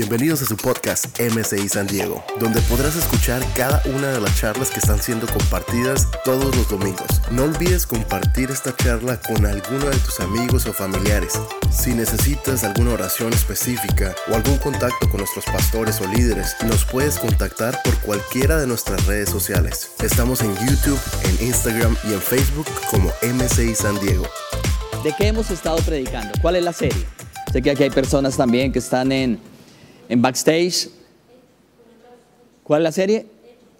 Bienvenidos a su podcast MCI San Diego, donde podrás escuchar cada una de las charlas que están siendo compartidas todos los domingos. No olvides compartir esta charla con alguno de tus amigos o familiares. Si necesitas alguna oración específica o algún contacto con nuestros pastores o líderes, nos puedes contactar por cualquiera de nuestras redes sociales. Estamos en YouTube, en Instagram y en Facebook como MCI San Diego. ¿De qué hemos estado predicando? ¿Cuál es la serie? Sé que aquí hay personas también que están en en backstage. ¿Cuál es la serie?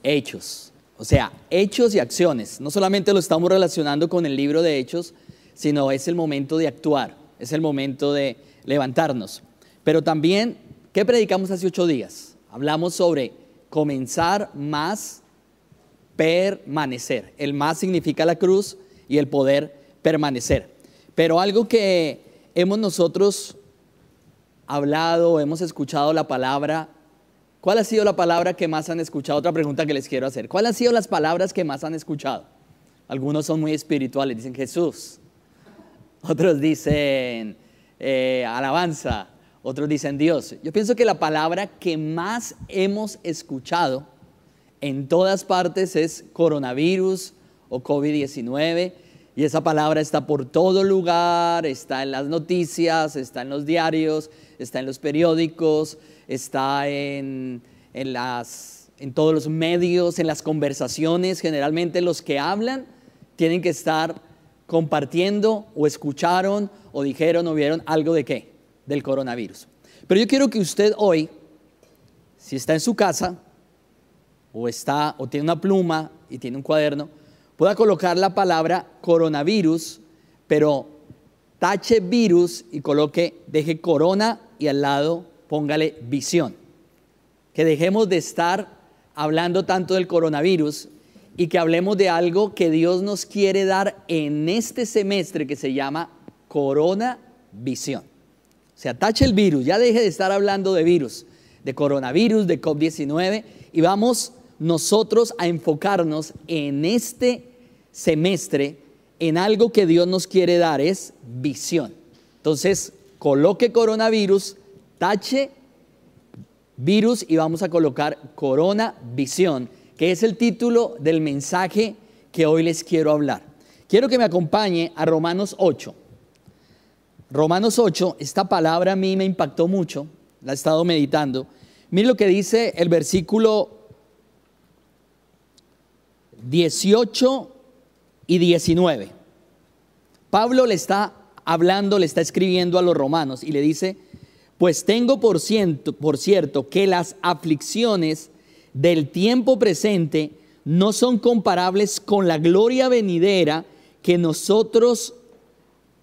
Hechos. O sea, hechos y acciones. No solamente lo estamos relacionando con el libro de hechos, sino es el momento de actuar, es el momento de levantarnos. Pero también, ¿qué predicamos hace ocho días? Hablamos sobre comenzar más, permanecer. El más significa la cruz y el poder permanecer. Pero algo que hemos nosotros hablado, hemos escuchado la palabra. ¿Cuál ha sido la palabra que más han escuchado? Otra pregunta que les quiero hacer. ¿Cuáles han sido las palabras que más han escuchado? Algunos son muy espirituales, dicen Jesús. Otros dicen eh, alabanza. Otros dicen Dios. Yo pienso que la palabra que más hemos escuchado en todas partes es coronavirus o COVID-19. Y esa palabra está por todo lugar, está en las noticias, está en los diarios, está en los periódicos, está en, las, en todos los medios, en las conversaciones. Generalmente los que hablan tienen que estar compartiendo o escucharon o dijeron o vieron algo de qué? Del coronavirus. Pero yo quiero que usted hoy, si está en su casa o está o tiene una pluma y tiene un cuaderno, pueda colocar la palabra coronavirus, pero tache virus y coloque, deje corona y al lado póngale visión. Que dejemos de estar hablando tanto del coronavirus y que hablemos de algo que Dios nos quiere dar en este semestre que se llama corona visión. O sea, tache el virus, ya deje de estar hablando de virus, de coronavirus, de COVID-19 y vamos nosotros a enfocarnos en este semestre en algo que Dios nos quiere dar, es visión. Entonces, coloque coronavirus, tache virus y vamos a colocar corona visión, que es el título del mensaje que hoy les quiero hablar. Quiero que me acompañe a Romanos 8. Romanos 8, esta palabra a mí me impactó mucho, la he estado meditando. Mire lo que dice el versículo 18 y 19. Pablo le está hablando, le está escribiendo a los romanos y le dice, pues tengo por cierto, por cierto que las aflicciones del tiempo presente no son comparables con la gloria venidera que nosotros,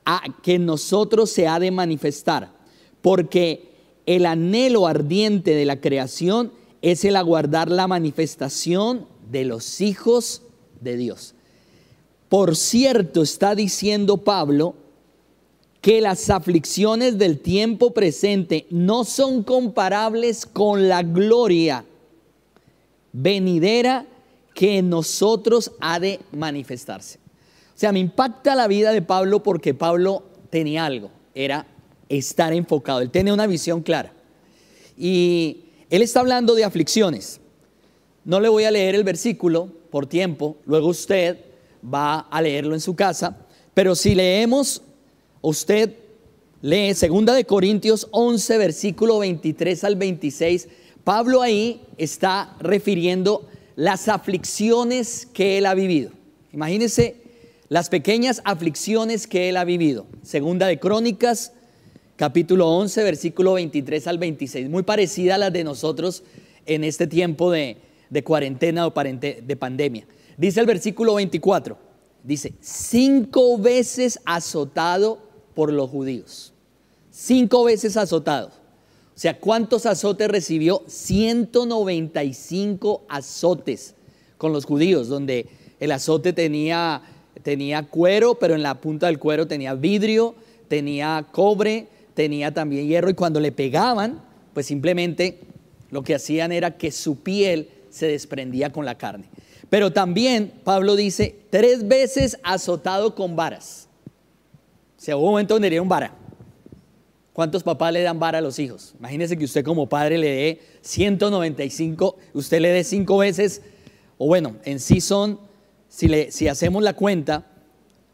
a, que nosotros se ha de manifestar, porque el anhelo ardiente de la creación es el aguardar la manifestación de los hijos de Dios. Por cierto, está diciendo Pablo que las aflicciones del tiempo presente no son comparables con la gloria venidera que en nosotros ha de manifestarse. O sea, me impacta la vida de Pablo porque Pablo tenía algo, era estar enfocado, él tenía una visión clara. Y él está hablando de aflicciones. No le voy a leer el versículo por tiempo, luego usted va a leerlo en su casa, pero si leemos, usted lee 2 de Corintios 11 versículo 23 al 26, Pablo ahí está refiriendo las aflicciones que él ha vivido. Imagínense las pequeñas aflicciones que él ha vivido. Segunda de Crónicas, capítulo 11, versículo 23 al 26, muy parecida a las de nosotros en este tiempo de, de cuarentena o de pandemia. Dice el versículo 24, dice, cinco veces azotado por los judíos. Cinco veces azotado. O sea, ¿cuántos azotes recibió? 195 azotes con los judíos, donde el azote tenía, tenía cuero, pero en la punta del cuero tenía vidrio, tenía cobre, tenía también hierro, y cuando le pegaban, pues simplemente lo que hacían era que su piel se desprendía con la carne. Pero también Pablo dice, tres veces azotado con varas. O sea, hubo un momento donde era un vara. ¿Cuántos papás le dan vara a los hijos? Imagínese que usted como padre le dé 195, usted le dé cinco veces, o bueno, en sí son, si, le, si hacemos la cuenta,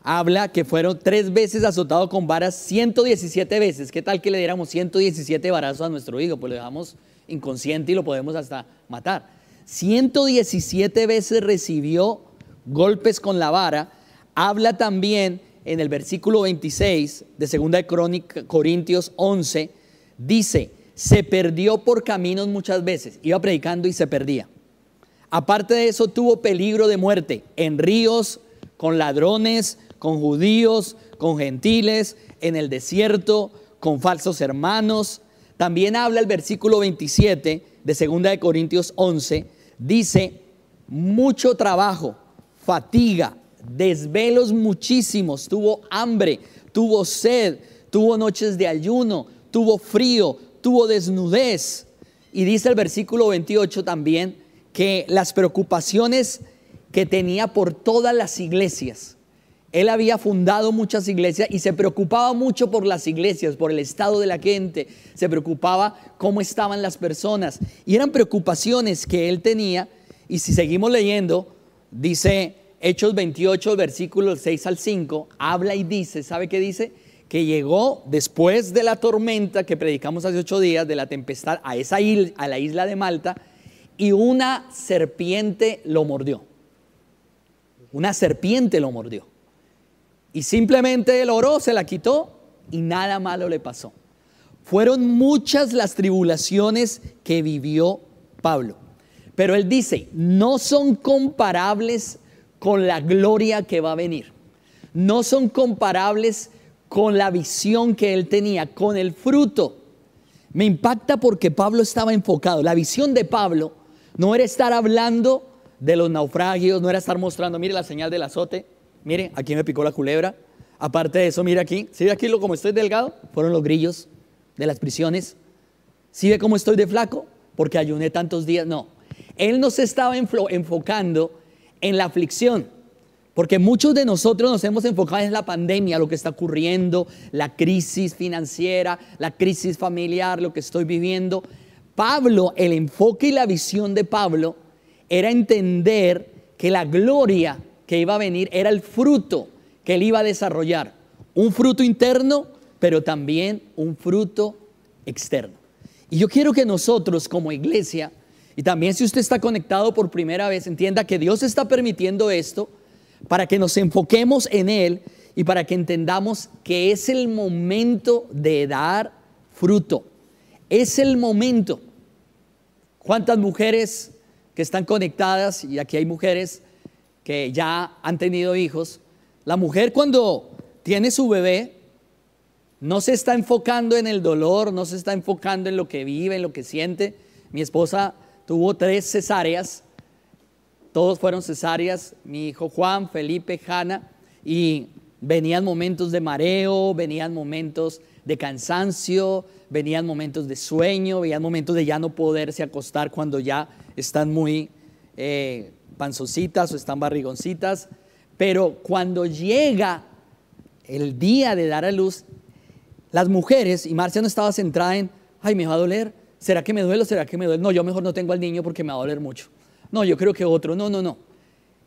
habla que fueron tres veces azotados con varas, 117 veces. ¿Qué tal que le diéramos 117 varazos a nuestro hijo? Pues lo dejamos inconsciente y lo podemos hasta matar. 117 veces recibió golpes con la vara. Habla también en el versículo 26 de 2 de Corintios 11, dice, se perdió por caminos muchas veces, iba predicando y se perdía. Aparte de eso, tuvo peligro de muerte en ríos, con ladrones, con judíos, con gentiles, en el desierto, con falsos hermanos. También habla el versículo 27 de 2 de Corintios 11, dice, mucho trabajo, fatiga, desvelos muchísimos, tuvo hambre, tuvo sed, tuvo noches de ayuno, tuvo frío, tuvo desnudez. Y dice el versículo 28 también que las preocupaciones que tenía por todas las iglesias. Él había fundado muchas iglesias y se preocupaba mucho por las iglesias, por el estado de la gente, se preocupaba cómo estaban las personas. Y eran preocupaciones que él tenía. Y si seguimos leyendo, dice Hechos 28, versículos 6 al 5, habla y dice, ¿sabe qué dice? Que llegó después de la tormenta que predicamos hace ocho días, de la tempestad, a esa isla, a la isla de Malta, y una serpiente lo mordió. Una serpiente lo mordió. Y simplemente él oró, se la quitó y nada malo le pasó. Fueron muchas las tribulaciones que vivió Pablo. Pero él dice, no son comparables con la gloria que va a venir. No son comparables con la visión que él tenía, con el fruto. Me impacta porque Pablo estaba enfocado. La visión de Pablo no era estar hablando de los naufragios, no era estar mostrando, mire la señal del azote, mire, aquí me picó la culebra. Aparte de eso, mire aquí, ¿sí ve aquí lo como estoy delgado? Fueron los grillos de las prisiones. ¿Sí ve cómo estoy de flaco? Porque ayuné tantos días. No, él no se estaba enfocando en la aflicción. Porque muchos de nosotros nos hemos enfocado en la pandemia, lo que está ocurriendo, la crisis financiera, la crisis familiar, lo que estoy viviendo. Pablo, el enfoque y la visión de Pablo era entender que la gloria que iba a venir era el fruto que él iba a desarrollar. Un fruto interno, pero también un fruto externo. Y yo quiero que nosotros como iglesia y también si usted está conectado por primera vez, entienda que Dios está permitiendo esto para que nos enfoquemos en Él y para que entendamos que es el momento de dar fruto. Es el momento. ¿Cuántas mujeres que están conectadas, y aquí hay mujeres que ya han tenido hijos, la mujer cuando tiene su bebé, no se está enfocando en el dolor, no se está enfocando en lo que vive, en lo que siente. Mi esposa tuvo tres cesáreas, todos fueron cesáreas, mi hijo Juan, Felipe, Hanna, y venían momentos de mareo, venían momentos de cansancio, venían momentos de sueño, venían momentos de ya no poderse acostar cuando ya están muy eh, panzocitas o están barrigoncitas, pero cuando llega el día de dar a luz, las mujeres, y Marcia no estaba centrada en, ay, me va a doler, ¿Será que me duele será que me duele? No, yo mejor no tengo al niño porque me va a doler mucho. No, yo creo que otro. No, no, no.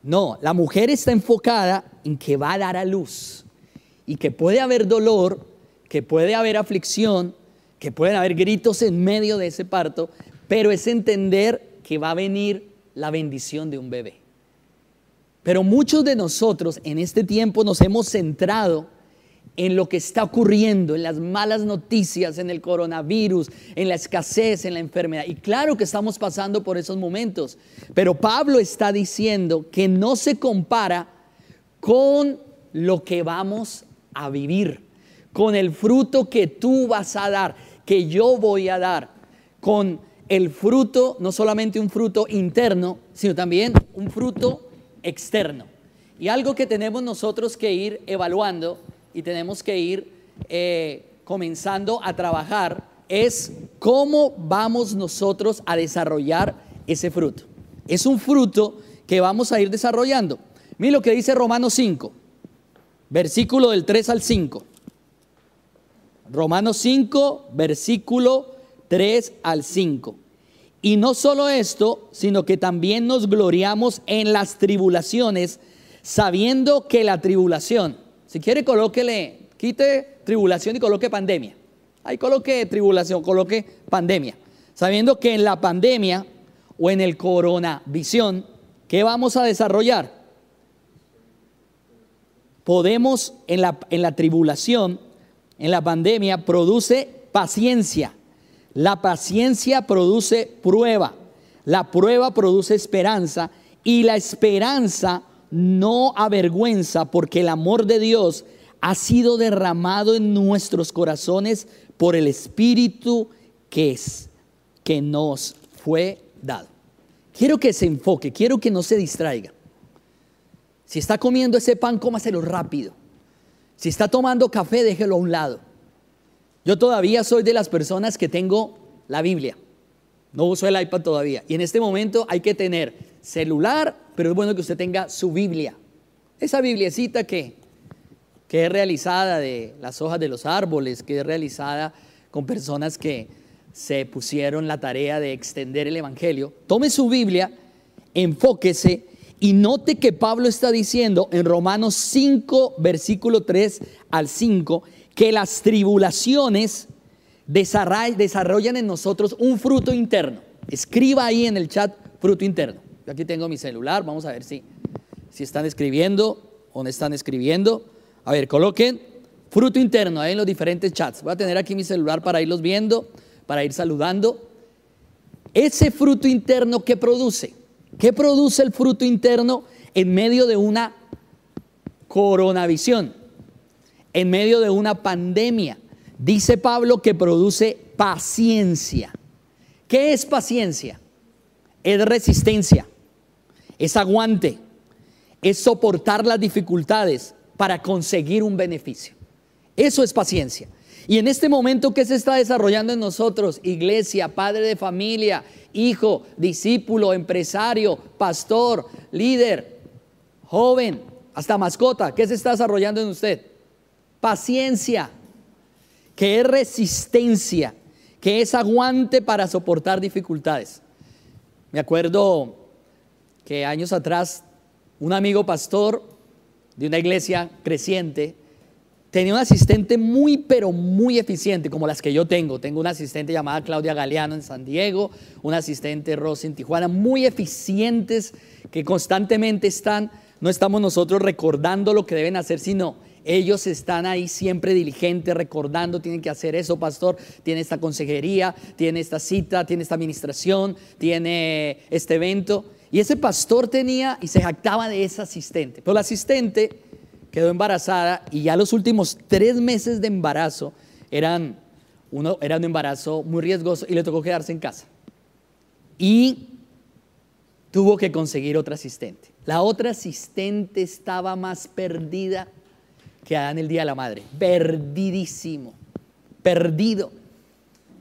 No, la mujer está enfocada en que va a dar a luz y que puede haber dolor, que puede haber aflicción, que pueden haber gritos en medio de ese parto, pero es entender que va a venir la bendición de un bebé. Pero muchos de nosotros en este tiempo nos hemos centrado en lo que está ocurriendo, en las malas noticias, en el coronavirus, en la escasez, en la enfermedad. Y claro que estamos pasando por esos momentos, pero Pablo está diciendo que no se compara con lo que vamos a vivir, con el fruto que tú vas a dar, que yo voy a dar, con el fruto, no solamente un fruto interno, sino también un fruto externo. Y algo que tenemos nosotros que ir evaluando y tenemos que ir eh, comenzando a trabajar es cómo vamos nosotros a desarrollar ese fruto. Es un fruto que vamos a ir desarrollando. Mira lo que dice Romanos 5, versículo del 3 al 5. Romanos 5, versículo 3 al 5. Y no solo esto, sino que también nos gloriamos en las tribulaciones, sabiendo que la tribulación, si quiere colóquele, quite tribulación y coloque pandemia. Ahí coloque tribulación, coloque pandemia. Sabiendo que en la pandemia o en el coronavisión, ¿qué vamos a desarrollar? Podemos en la, en la tribulación, en la pandemia, produce paciencia. La paciencia produce prueba. La prueba produce esperanza y la esperanza no avergüenza porque el amor de Dios ha sido derramado en nuestros corazones por el Espíritu que es, que nos fue dado. Quiero que se enfoque, quiero que no se distraiga. Si está comiendo ese pan, cómaselo rápido. Si está tomando café, déjelo a un lado. Yo todavía soy de las personas que tengo la Biblia. No uso el iPad todavía. Y en este momento hay que tener celular, pero es bueno que usted tenga su Biblia. Esa Bibliecita que que es realizada de las hojas de los árboles, que es realizada con personas que se pusieron la tarea de extender el Evangelio. Tome su Biblia, enfóquese y note que Pablo está diciendo en Romanos 5, versículo 3 al 5, que las tribulaciones desarrollan en nosotros un fruto interno. Escriba ahí en el chat fruto interno. Yo aquí tengo mi celular, vamos a ver si, si están escribiendo o no están escribiendo. A ver, coloquen fruto interno ahí en los diferentes chats. Voy a tener aquí mi celular para irlos viendo, para ir saludando. Ese fruto interno que produce, ¿qué produce el fruto interno en medio de una coronavisión? En medio de una pandemia. Dice Pablo que produce paciencia. ¿Qué es paciencia? Es resistencia, es aguante, es soportar las dificultades, para conseguir un beneficio. Eso es paciencia. Y en este momento, ¿qué se está desarrollando en nosotros? Iglesia, padre de familia, hijo, discípulo, empresario, pastor, líder, joven, hasta mascota. ¿Qué se está desarrollando en usted? Paciencia, que es resistencia, que es aguante para soportar dificultades. Me acuerdo que años atrás un amigo pastor de una iglesia creciente, tenía un asistente muy, pero muy eficiente, como las que yo tengo. Tengo una asistente llamada Claudia Galeano en San Diego, un asistente Rosy en Tijuana, muy eficientes que constantemente están, no estamos nosotros recordando lo que deben hacer, sino ellos están ahí siempre diligentes, recordando, tienen que hacer eso, pastor, tiene esta consejería, tiene esta cita, tiene esta administración, tiene este evento. Y ese pastor tenía y se jactaba de esa asistente. Pero la asistente quedó embarazada y ya los últimos tres meses de embarazo eran, uno, era un embarazo muy riesgoso y le tocó quedarse en casa. Y tuvo que conseguir otra asistente. La otra asistente estaba más perdida que en el Día de la Madre. Perdidísimo. Perdido. O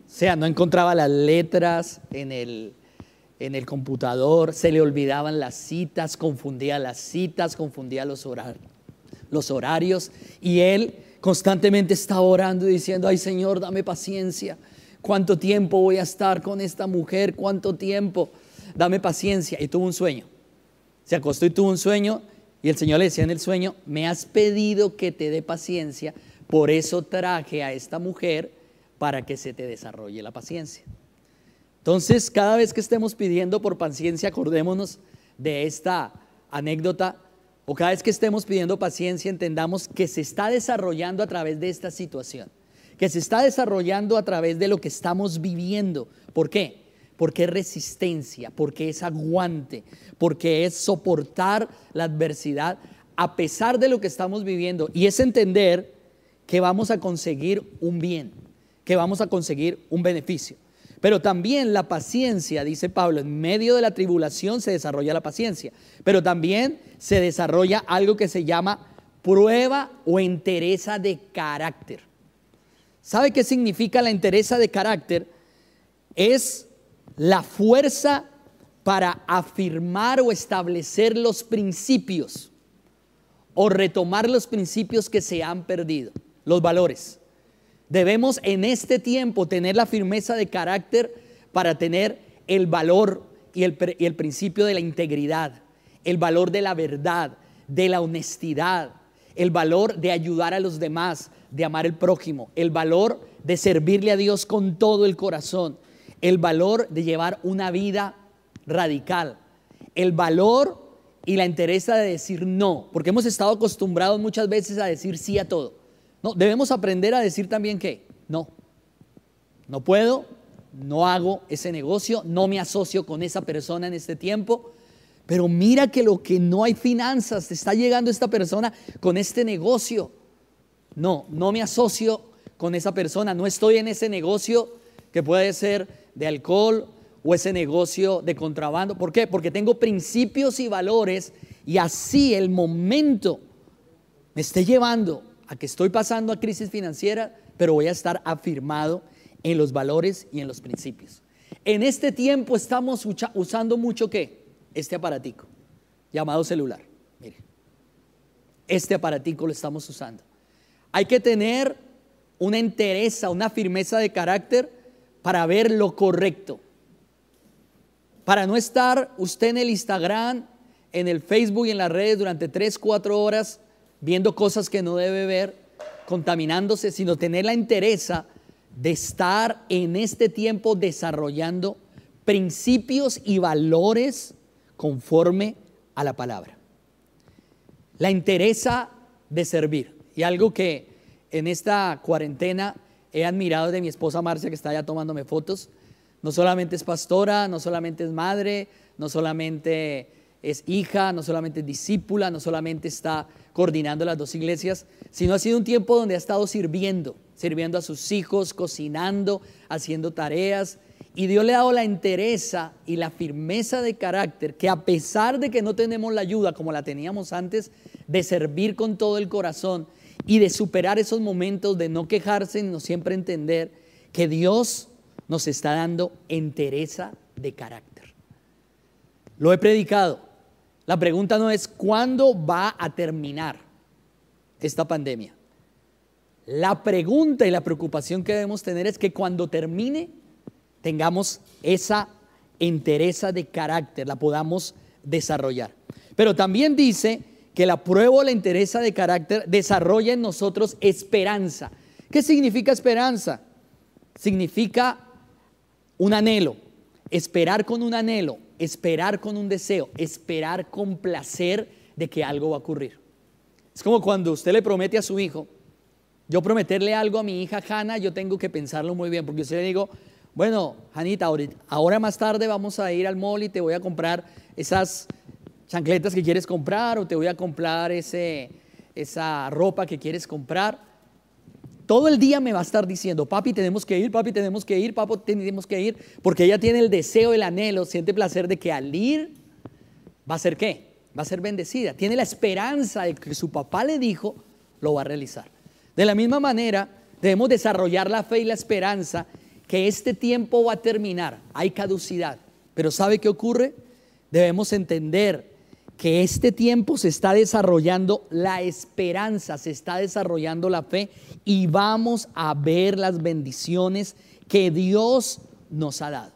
sea, no encontraba las letras en el, en el computador, se le olvidaban las citas, confundía las citas, confundía los, los horarios y él constantemente estaba orando y diciendo, ay Señor, dame paciencia, cuánto tiempo voy a estar con esta mujer, cuánto tiempo, dame paciencia. Y tuvo un sueño, se acostó y tuvo un sueño y el Señor le decía en el sueño, me has pedido que te dé paciencia, por eso traje a esta mujer para que se te desarrolle la paciencia. Entonces, cada vez que estemos pidiendo por paciencia, acordémonos de esta anécdota, o cada vez que estemos pidiendo paciencia, entendamos que se está desarrollando a través de esta situación, que se está desarrollando a través de lo que estamos viviendo. ¿Por qué? Porque es resistencia, porque es aguante, porque es soportar la adversidad a pesar de lo que estamos viviendo. Y es entender que vamos a conseguir un bien, que vamos a conseguir un beneficio. Pero también la paciencia, dice Pablo, en medio de la tribulación se desarrolla la paciencia. Pero también se desarrolla algo que se llama prueba o entereza de carácter. ¿Sabe qué significa la entereza de carácter? Es la fuerza para afirmar o establecer los principios o retomar los principios que se han perdido, los valores. Debemos en este tiempo tener la firmeza de carácter para tener el valor y el, principio de la integridad, el valor de la verdad, de la honestidad, el valor de ayudar a los demás, de amar al prójimo, el valor de servirle a Dios con todo el corazón, el valor de llevar una vida radical, el valor y la interesa de decir no, porque hemos estado acostumbrados muchas veces a decir sí a todo. No, debemos aprender a decir también que no, no puedo, no hago ese negocio, no me asocio con esa persona en este tiempo, pero mira que lo que no hay finanzas, está llegando esta persona con este negocio. No, no me asocio con esa persona, no estoy en ese negocio que puede ser de alcohol o ese negocio de contrabando. ¿Por qué? Porque tengo principios y valores y así el momento me esté llevando a que estoy pasando a crisis financiera, pero voy a estar afirmado en los valores y en los principios. En este tiempo estamos usando mucho qué? este aparatico llamado celular. Mire, este aparatico lo estamos usando. Hay que tener una entereza, una firmeza de carácter para ver lo correcto. Para no estar usted en el Instagram, en el Facebook y en las redes durante 3, 4 horas viendo cosas que no debe ver, contaminándose, sino tener la entereza de estar en este tiempo desarrollando principios y valores conforme a la palabra. La interesa de servir. Y algo que en esta cuarentena he admirado de mi esposa Marcia, que está allá tomándome fotos. No solamente es pastora, no solamente es madre, no solamente es hija, no solamente es discípula, no solamente está coordinando las dos iglesias, sino ha sido un tiempo donde ha estado sirviendo, sirviendo a sus hijos, cocinando, haciendo tareas, y Dios le ha dado la entereza y la firmeza de carácter que a pesar de que no tenemos la ayuda como la teníamos antes, de servir con todo el corazón y de superar esos momentos de no quejarse, no siempre entender que Dios nos está dando entereza de carácter. Lo he predicado. La pregunta no es cuándo va a terminar esta pandemia. La pregunta y la preocupación que debemos tener es que cuando termine, tengamos esa entereza de carácter, la podamos desarrollar. Pero también dice que la prueba o la entereza de carácter desarrolla en nosotros esperanza. ¿Qué significa esperanza? Significa un anhelo, esperar con un anhelo, esperar con un deseo, esperar con placer de que algo va a ocurrir. Es como cuando usted le promete a su hijo, yo prometerle algo a mi hija Hanna, yo tengo que pensarlo muy bien, porque usted le digo, bueno, Janita, ahora más tarde vamos a ir al mall y te voy a comprar esas chancletas que quieres comprar o te voy a comprar ese, esa ropa que quieres comprar. Todo el día me va a estar diciendo, papi, tenemos que ir, papi, tenemos que ir, papi, tenemos que ir, porque ella tiene el deseo, el anhelo, siente placer de que al ir va a ser qué? Va a ser bendecida. Tiene la esperanza de que su papá le dijo, lo va a realizar. De la misma manera, debemos desarrollar la fe y la esperanza que este tiempo va a terminar, hay caducidad. Pero ¿sabe qué ocurre? Debemos entender que este tiempo se está desarrollando la esperanza, se está desarrollando la fe y vamos a ver las bendiciones que Dios nos ha dado.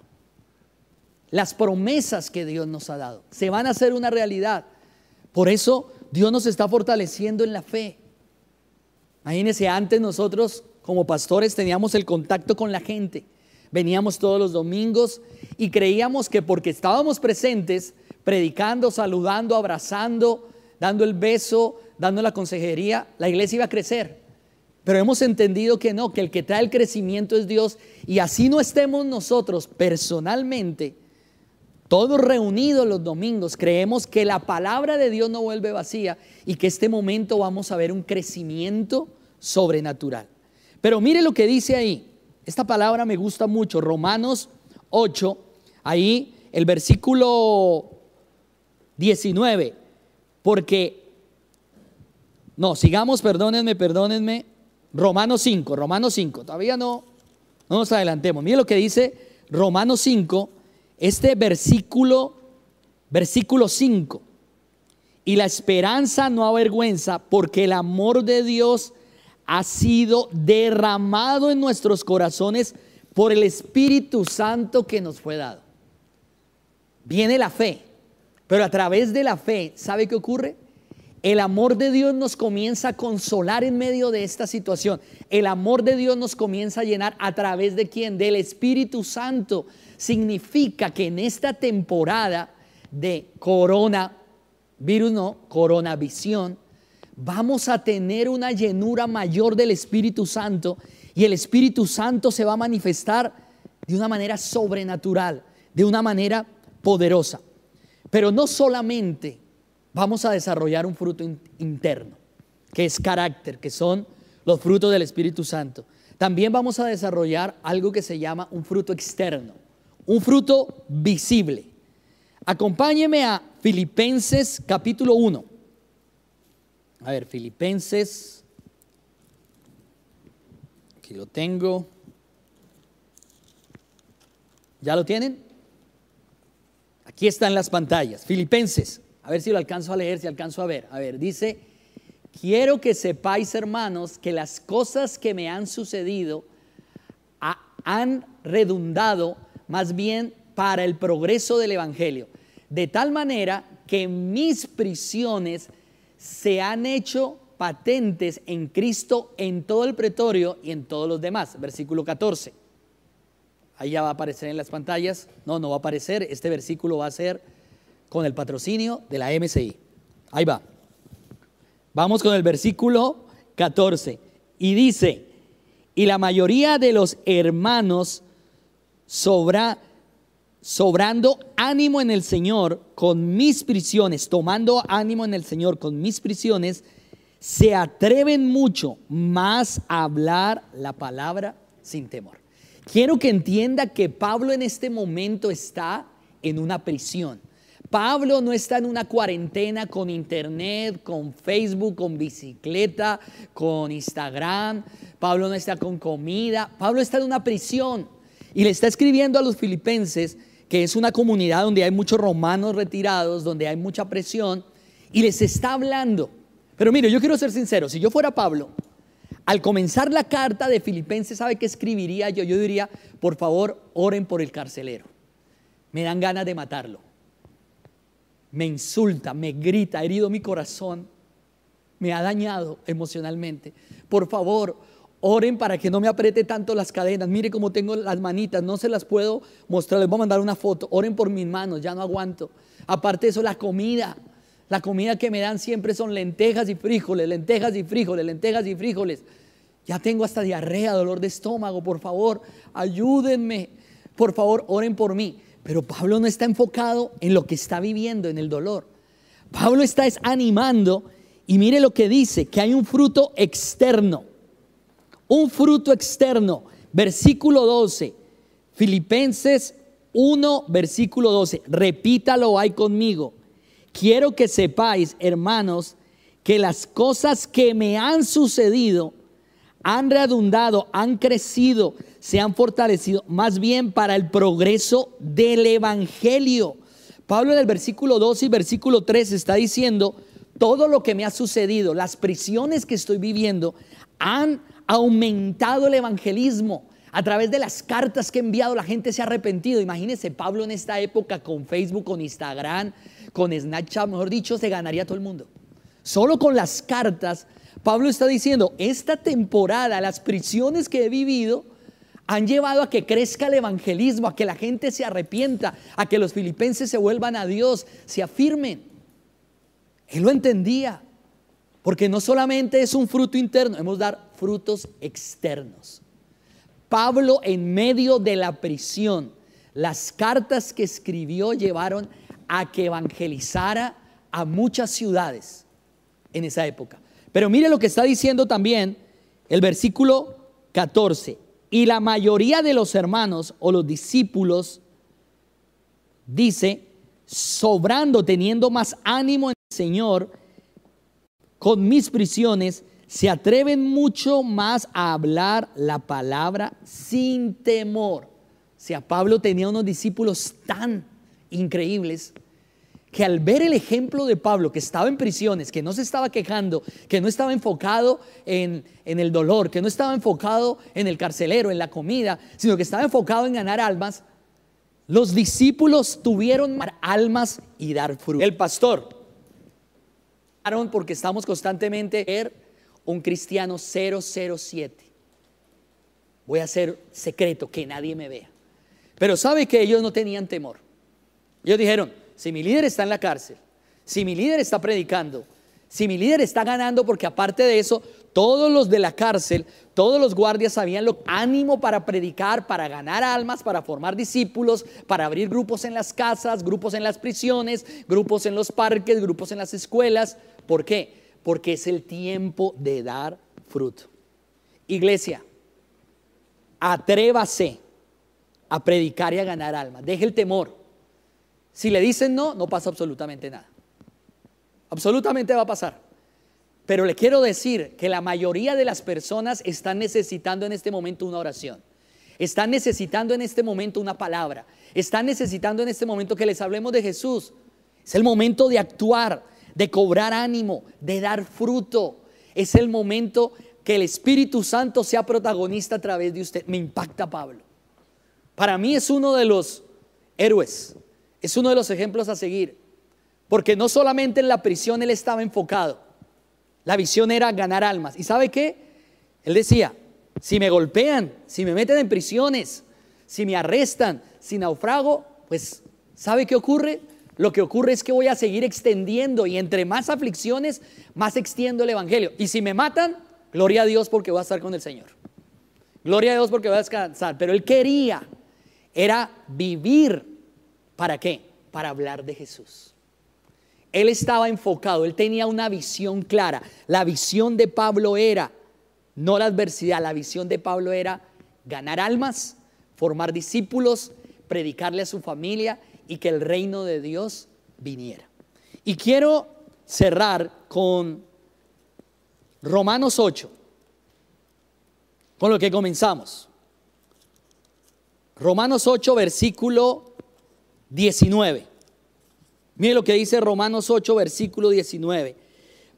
Las promesas que Dios nos ha dado se van a hacer una realidad. Por eso Dios nos está fortaleciendo en la fe. Imagínense, antes nosotros como pastores teníamos el contacto con la gente. Veníamos todos los domingos y creíamos que porque estábamos presentes, predicando, saludando, abrazando, dando el beso, dando la consejería, la iglesia iba a crecer. Pero hemos entendido que no, que el que trae el crecimiento es Dios y así no estemos nosotros personalmente, todos reunidos los domingos, creemos que la palabra de Dios no vuelve vacía y que este momento vamos a ver un crecimiento sobrenatural. Pero mire lo que dice ahí. Esta palabra me gusta mucho. Romanos 8, ahí el versículo 19. Porque, no, sigamos, perdónenme, perdónenme. Romanos 5, Romanos 5. Todavía no, no nos adelantemos. Mire lo que dice Romanos 5, este versículo, versículo 5. Y la esperanza no avergüenza porque el amor de Dios ha sido derramado en nuestros corazones por el Espíritu Santo que nos fue dado. Viene la fe, pero a través de la fe, ¿sabe qué ocurre? El amor de Dios nos comienza a consolar en medio de esta situación. El amor de Dios nos comienza a llenar a través de quién? Del Espíritu Santo. Significa que en esta temporada de corona, virus no, coronavisión, vamos a tener una llenura mayor del Espíritu Santo y el Espíritu Santo se va a manifestar de una manera sobrenatural, de una manera poderosa. Pero no solamente vamos a desarrollar un fruto interno, que es carácter, que son los frutos del Espíritu Santo. También vamos a desarrollar algo que se llama un fruto externo, un fruto visible. Acompáñeme a Filipenses capítulo 1. A ver, Filipenses. Aquí lo tengo. ¿Ya lo tienen? Aquí están las pantallas. Filipenses. A ver si lo alcanzo a leer, si alcanzo a ver. A ver, dice, quiero que sepáis, hermanos, que las cosas que me han sucedido han redundado más bien para el progreso del Evangelio. De tal manera que mis prisiones se han hecho patentes en Cristo en todo el pretorio y en todos los demás. Versículo 14. Ahí ya va a aparecer en las pantallas. No, no va a aparecer. Este versículo va a ser con el patrocinio de la MCI. Ahí va. Vamos con el versículo 14. Y dice, y la mayoría de los hermanos sobra, sobrando ánimo en el Señor con mis prisiones, tomando ánimo en el Señor con mis prisiones, se atreven mucho más a hablar la palabra sin temor. Quiero que entienda que Pablo en este momento está en una prisión. Pablo no está en una cuarentena con internet, con Facebook, con bicicleta, con Instagram. Pablo no está con comida. Pablo está en una prisión y le está escribiendo a los filipenses que es una comunidad donde hay muchos romanos retirados, donde hay mucha presión, y les está hablando. Pero mire, yo quiero ser sincero, si yo fuera Pablo, al comenzar la carta de Filipenses, ¿sabe qué escribiría yo? Yo diría, por favor, oren por el carcelero. Me dan ganas de matarlo. Me insulta, me grita, ha herido mi corazón, me ha dañado emocionalmente. Por favor, Oren para que no me apriete tanto las cadenas. Mire cómo tengo las manitas, no se las puedo mostrar. Les voy a mandar una foto. Oren por mis manos, ya no aguanto. Aparte de eso, la comida. La comida que me dan siempre son lentejas y frijoles, lentejas y frijoles, lentejas y frijoles. Ya tengo hasta diarrea, dolor de estómago. Por favor, ayúdenme. Por favor, oren por mí. Pero Pablo no está enfocado en lo que está viviendo, en el dolor. Pablo está animando y mire lo que dice, que hay un fruto externo un fruto externo. Versículo 12, Filipenses 1, versículo 12. Repítalo ahí conmigo. Quiero que sepáis, hermanos, que las cosas que me han sucedido han redundado, han crecido, se han fortalecido, más bien para el progreso del Evangelio. Pablo en el versículo 12 y versículo 3 está diciendo, todo lo que me ha sucedido, las prisiones que estoy viviendo, han aumentado el evangelismo. A través de las cartas que he enviado, la gente se ha arrepentido. Imagínense, Pablo en esta época con Facebook, con Instagram, con Snapchat, mejor dicho, se ganaría todo el mundo. Solo con las cartas, Pablo está diciendo, esta temporada, las prisiones que he vivido, han llevado a que crezca el evangelismo, a que la gente se arrepienta, a que los filipenses se vuelvan a Dios, se afirmen. Él lo entendía. Porque no solamente es un fruto interno, hemos de dar frutos externos. Pablo en medio de la prisión, las cartas que escribió llevaron a que evangelizara a muchas ciudades en esa época. Pero mire lo que está diciendo también el versículo 14. Y la mayoría de los hermanos o los discípulos, dice, sobrando, teniendo más ánimo en el Señor, con mis prisiones, se atreven mucho más a hablar la palabra sin temor. O sea, Pablo tenía unos discípulos tan increíbles que al ver el ejemplo de Pablo, que estaba en prisiones, que no se estaba quejando, que no estaba enfocado en, en, el dolor, que no estaba enfocado en el carcelero, en la comida, sino que estaba enfocado en ganar almas, los discípulos tuvieron almas y dar fruto. El pastor, porque estamos constantemente ver un cristiano 007. Voy a ser secreto, que nadie me vea. Pero sabe que ellos no tenían temor. Ellos dijeron, si mi líder está en la cárcel, si mi líder está predicando, si mi líder está ganando, porque aparte de eso, todos los de la cárcel, todos los guardias sabían lo ánimo para predicar, para ganar almas, para formar discípulos, para abrir grupos en las casas, grupos en las prisiones, grupos en los parques, grupos en las escuelas. ¿Por qué? Porque es el tiempo de dar fruto. Iglesia, atrévase a predicar y a ganar almas. Deje el temor. Si le dicen no, no pasa absolutamente nada. Absolutamente va a pasar. Pero le quiero decir que la mayoría de las personas están necesitando en este momento una oración. Están necesitando en este momento una palabra. Están necesitando en este momento que les hablemos de Jesús. Es el momento de actuar, de cobrar ánimo, de dar fruto. Es el momento que el Espíritu Santo sea protagonista a través de usted. Me impacta Pablo. Para mí es uno de los héroes es uno de los ejemplos a seguir, porque no solamente en la prisión él estaba enfocado, la visión era ganar almas. ¿Y sabe qué? Él decía, si me golpean, si me meten en prisiones, si me arrestan, si naufrago, pues ¿sabe qué ocurre? Lo que ocurre es que voy a seguir extendiendo y entre más aflicciones, más extiendo el Evangelio. Y si me matan, gloria a Dios porque voy a estar con el Señor. Gloria a Dios porque voy a descansar. Pero él quería, era vivir ¿Para qué? Para hablar de Jesús. Él estaba enfocado, él tenía una visión clara. La visión de Pablo era, no la adversidad, la visión de Pablo era ganar almas, formar discípulos, predicarle a su familia y que el reino de Dios viniera. Y quiero cerrar con Romanos 8, con lo que comenzamos. Romanos 8, versículo 19. Mire lo que dice Romanos 8, versículo 19.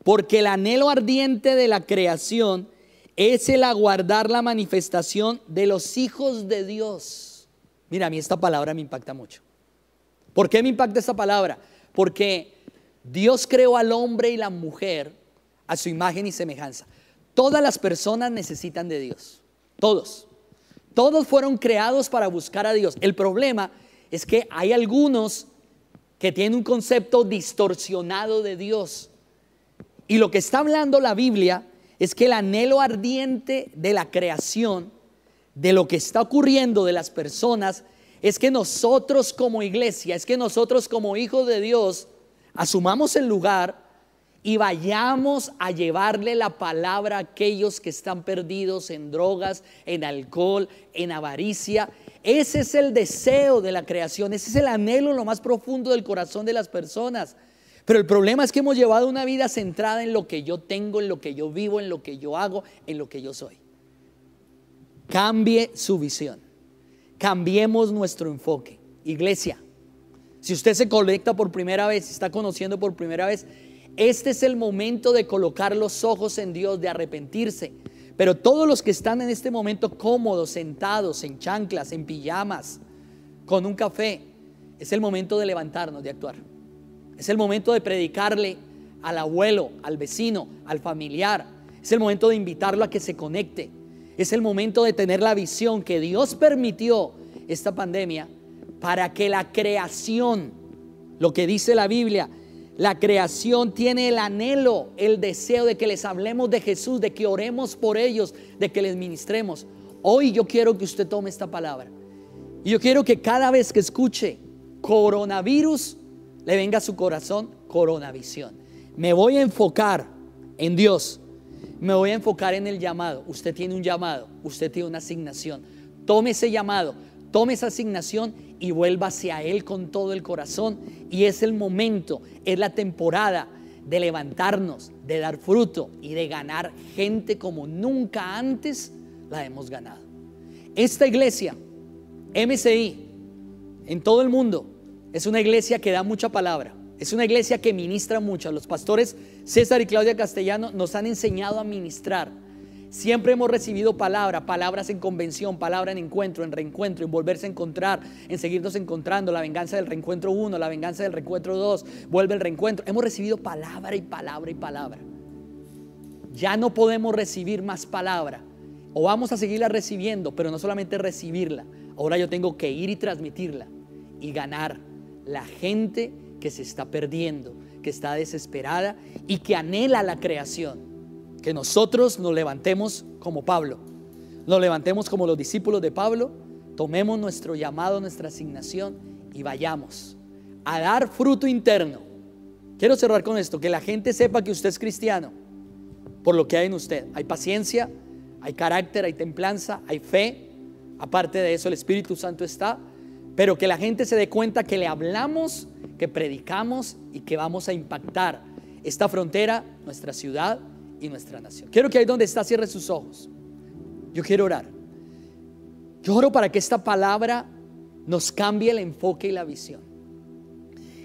Porque el anhelo ardiente de la creación es el aguardar la manifestación de los hijos de Dios. Mira, a mí esta palabra me impacta mucho. ¿Por qué me impacta esta palabra? Porque Dios creó al hombre y la mujer a su imagen y semejanza. Todas las personas necesitan de Dios. Todos. Todos fueron creados para buscar a Dios. El problema es que hay algunos que tienen un concepto distorsionado de Dios. Y lo que está hablando la Biblia es que el anhelo ardiente de la creación, de lo que está ocurriendo de las personas, es que nosotros como iglesia, es que nosotros como hijos de Dios, asumamos el lugar y vayamos a llevarle la palabra a aquellos que están perdidos en drogas, en alcohol, en avaricia, ese es el deseo de la creación, ese es el anhelo en lo más profundo del corazón de las personas. Pero el problema es que hemos llevado una vida centrada en lo que yo tengo, en lo que yo vivo, en lo que yo hago, en lo que yo soy. Cambie su visión. Cambiemos nuestro enfoque. Iglesia, si usted se conecta por primera vez, está conociendo por primera vez, este es el momento de colocar los ojos en Dios, de arrepentirse, pero todos los que están en este momento cómodos, sentados, en chanclas, en pijamas, con un café, es el momento de levantarnos, de actuar. Es el momento de predicarle al abuelo, al vecino, al familiar. Es el momento de invitarlo a que se conecte. Es el momento de tener la visión que Dios permitió esta pandemia para que la creación, lo que dice la Biblia, la creación tiene el anhelo, el deseo de que les hablemos de Jesús, de que oremos por ellos, de que les ministremos. Hoy yo quiero que usted tome esta palabra. Y yo quiero que cada vez que escuche coronavirus, le venga a su corazón coronavisión. Me voy a enfocar en Dios. Me voy a enfocar en el llamado. Usted tiene un llamado, usted tiene una asignación. Tome ese llamado, tome esa asignación y vuelva hacia Él con todo el corazón. Y es el momento, es la temporada de levantarnos, de dar fruto y de ganar gente como nunca antes la hemos ganado. Esta iglesia, MCI, en todo el mundo, es una iglesia que da mucha palabra, Es una iglesia que ministra mucho. Los pastores César y Claudia Castellano nos han enseñado a ministrar. Siempre hemos recibido palabra, palabras en convención, palabra en encuentro, en reencuentro, en volverse a encontrar, en seguirnos encontrando, la venganza del reencuentro 1, la venganza del reencuentro 2, vuelve el reencuentro. Hemos recibido palabra y palabra y palabra. Ya no podemos recibir más palabra. O vamos a seguirla recibiendo, pero no solamente recibirla. Ahora yo tengo que ir y transmitirla y ganar la gente que se está perdiendo, que está desesperada y que anhela la creación que nosotros nos levantemos como Pablo, nos levantemos como los discípulos de Pablo, tomemos nuestro llamado, nuestra asignación y vayamos a dar fruto interno. Quiero cerrar con esto, que la gente sepa que usted es cristiano por lo que hay en usted. Hay paciencia, hay carácter, hay templanza, hay fe. Aparte de eso, el Espíritu Santo está. Pero que la gente se dé cuenta que le hablamos, que predicamos y que vamos a impactar esta frontera, nuestra ciudad, y nuestra nación. Quiero que ahí donde está cierre sus ojos. Yo quiero orar. Yo oro para que esta palabra nos cambie el enfoque y la visión.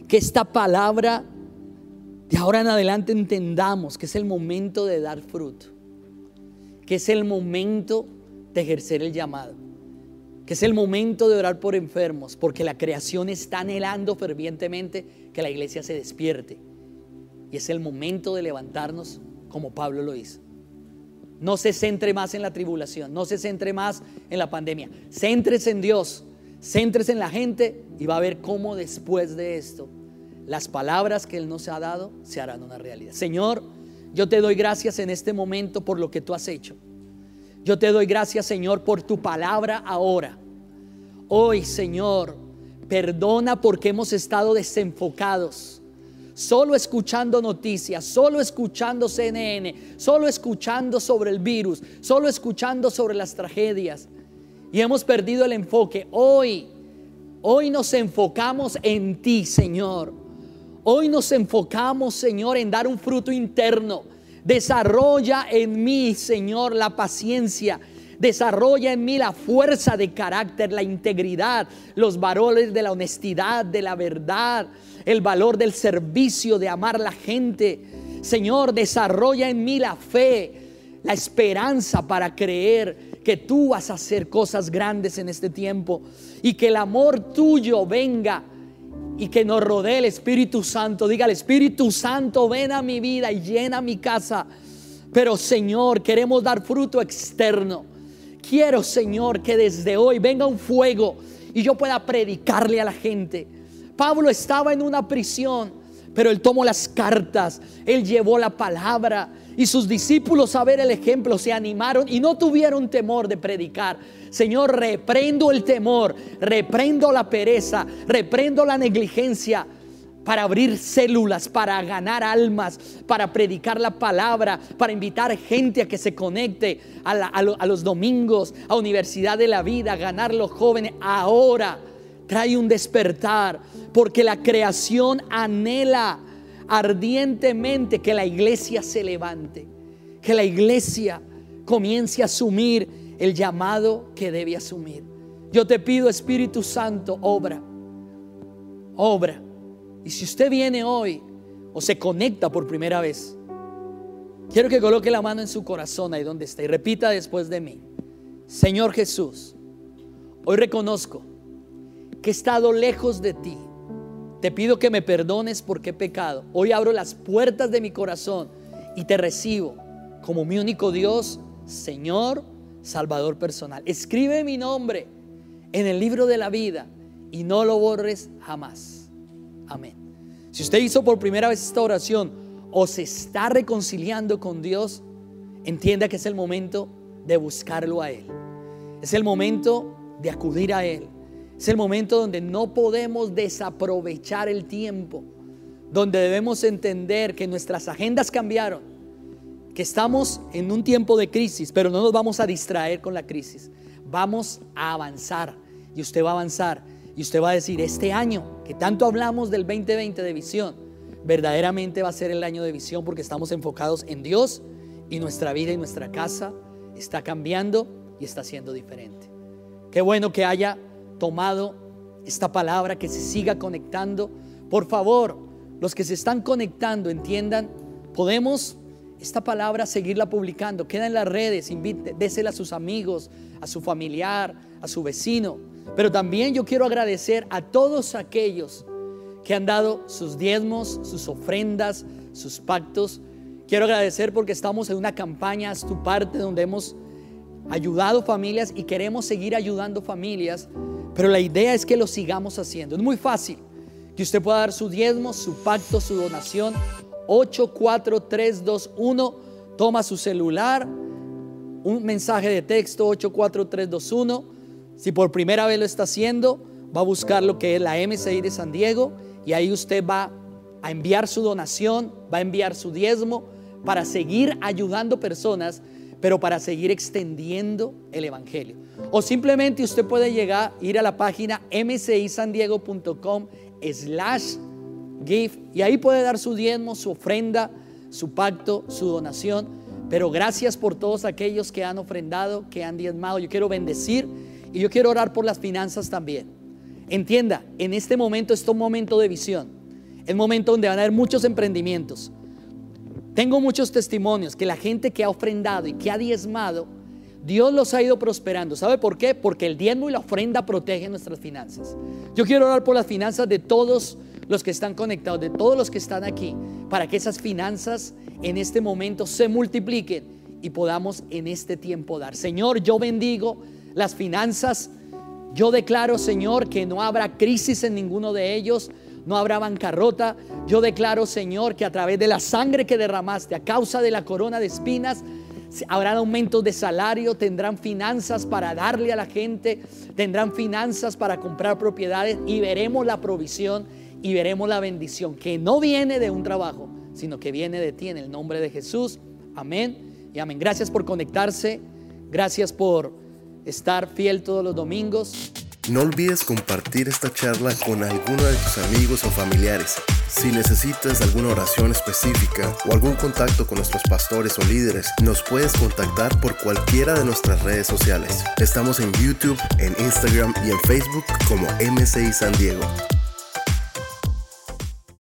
Que esta palabra de ahora en adelante entendamos que es el momento de dar fruto. Que es el momento de ejercer el llamado. Que es el momento de orar por enfermos. Porque la creación está anhelando fervientemente que la iglesia se despierte. Y es el momento de levantarnos como Pablo lo hizo. No se centre más en la tribulación, no se centre más en la pandemia. Céntrese en Dios, céntrese en la gente y va a ver cómo después de esto las palabras que Él nos ha dado se harán una realidad. Señor, yo te doy gracias en este momento por lo que tú has hecho. Yo te doy gracias, Señor, por tu palabra ahora. Hoy, Señor, perdona porque hemos estado desenfocados solo escuchando noticias, solo escuchando CNN, solo escuchando sobre el virus, solo escuchando sobre las tragedias. Y hemos perdido el enfoque. Hoy, hoy nos enfocamos en ti, Señor. Hoy nos enfocamos, Señor, en dar un fruto interno. Desarrolla en mí, Señor, la paciencia. Desarrolla en mí la fuerza de carácter, la integridad, los valores de la honestidad, de la verdad, el valor del servicio, de amar a la gente. Señor, desarrolla en mí la fe, la esperanza para creer que tú vas a hacer cosas grandes en este tiempo y que el amor tuyo venga y que nos rodee el Espíritu Santo. Diga el Espíritu Santo, ven a mi vida y llena mi casa. Pero Señor, queremos dar fruto externo. Quiero, Señor, que desde hoy venga un fuego y yo pueda predicarle a la gente. Pablo estaba en una prisión, pero él tomó las cartas, él llevó la palabra y sus discípulos a ver el ejemplo se animaron y no tuvieron temor de predicar. Señor, reprendo el temor, reprendo la pereza, reprendo la negligencia para abrir células, para ganar almas, para predicar la palabra, para invitar gente a que se conecte a, a los domingos, a Universidad de la Vida, a ganar los jóvenes ahora trae un despertar, porque la creación anhela ardientemente que la iglesia se levante, que la iglesia comience a asumir el llamado que debe asumir. Yo te pido, Espíritu Santo, obra, obra. Y si usted viene hoy o se conecta por primera vez, quiero que coloque la mano en su corazón ahí donde está y repita después de mí, Señor Jesús, hoy reconozco que he estado lejos de ti. Te pido que me perdones porque he pecado. Hoy abro las puertas de mi corazón y te recibo como mi único Dios, Señor, Salvador personal. Escribe mi nombre en el libro de la vida y no lo borres jamás. Amén. Si usted hizo por primera vez esta oración o se está reconciliando con Dios, entienda que es el momento de buscarlo a Él. Es el momento de acudir a Él. Es el momento donde no podemos desaprovechar el tiempo, donde debemos entender que nuestras agendas cambiaron, que estamos en un tiempo de crisis, pero no nos vamos a distraer con la crisis. Vamos a avanzar y usted va a avanzar y usted va a decir, este año que tanto hablamos del 2020 de visión, verdaderamente va a ser el año de visión porque estamos enfocados en Dios y nuestra vida y nuestra casa está cambiando y está siendo diferente. Qué bueno que haya tomado esta palabra, que se siga conectando. Por favor, los que se están conectando entiendan, podemos esta palabra seguirla publicando, queda en las redes, invite, désela a sus amigos, a su familiar, a su vecino. Pero también yo quiero agradecer a todos aquellos que han dado sus diezmos, sus ofrendas, sus pactos. Quiero agradecer porque estamos en una campaña, es tu parte, donde hemos ayudado familias y queremos seguir ayudando familias, pero la idea es que lo sigamos haciendo. Es muy fácil que usted pueda dar su diezmo, su pacto, su donación. 84321, toma su celular, un mensaje de texto 84321. Si por primera vez lo está haciendo, va a buscar lo que es la MCI de San Diego y ahí usted va a enviar su donación, va a enviar su diezmo para seguir ayudando personas, pero para seguir extendiendo el Evangelio. O simplemente usted puede llegar, ir a la página mcisandiego.com slash give y ahí puede dar su diezmo, su ofrenda, su pacto, su donación. Pero gracias por todos aquellos que han ofrendado, que han diezmado. Yo quiero bendecir y yo quiero orar por las finanzas también. Entienda, en este momento es un momento de visión. Es momento donde van a haber muchos emprendimientos. Tengo muchos testimonios que la gente que ha ofrendado y que ha diezmado, Dios los ha ido prosperando. ¿Sabe por qué? Porque el diezmo y la ofrenda protegen nuestras finanzas. Yo quiero orar por las finanzas de todos los que están conectados, de todos los que están aquí, para que esas finanzas en este momento se multipliquen y podamos en este tiempo dar. Señor, yo bendigo las finanzas yo declaro, Señor, que no habrá crisis en ninguno de ellos, no habrá bancarrota. Yo declaro, Señor, que a través de la sangre que derramaste a causa de la corona de espinas, habrán aumentos de salario, tendrán finanzas para darle a la gente, tendrán finanzas para comprar propiedades y veremos la provisión y veremos la bendición que no viene de un trabajo, sino que viene de ti en el nombre de Jesús. Amén y amén. Gracias por conectarse. Gracias por estar fiel todos los domingos. No olvides compartir esta charla con alguno de tus amigos o familiares. Si necesitas alguna oración específica o algún contacto con nuestros pastores o líderes, nos puedes contactar por cualquiera de nuestras redes sociales. Estamos en YouTube, en Instagram y en Facebook como MCI San Diego.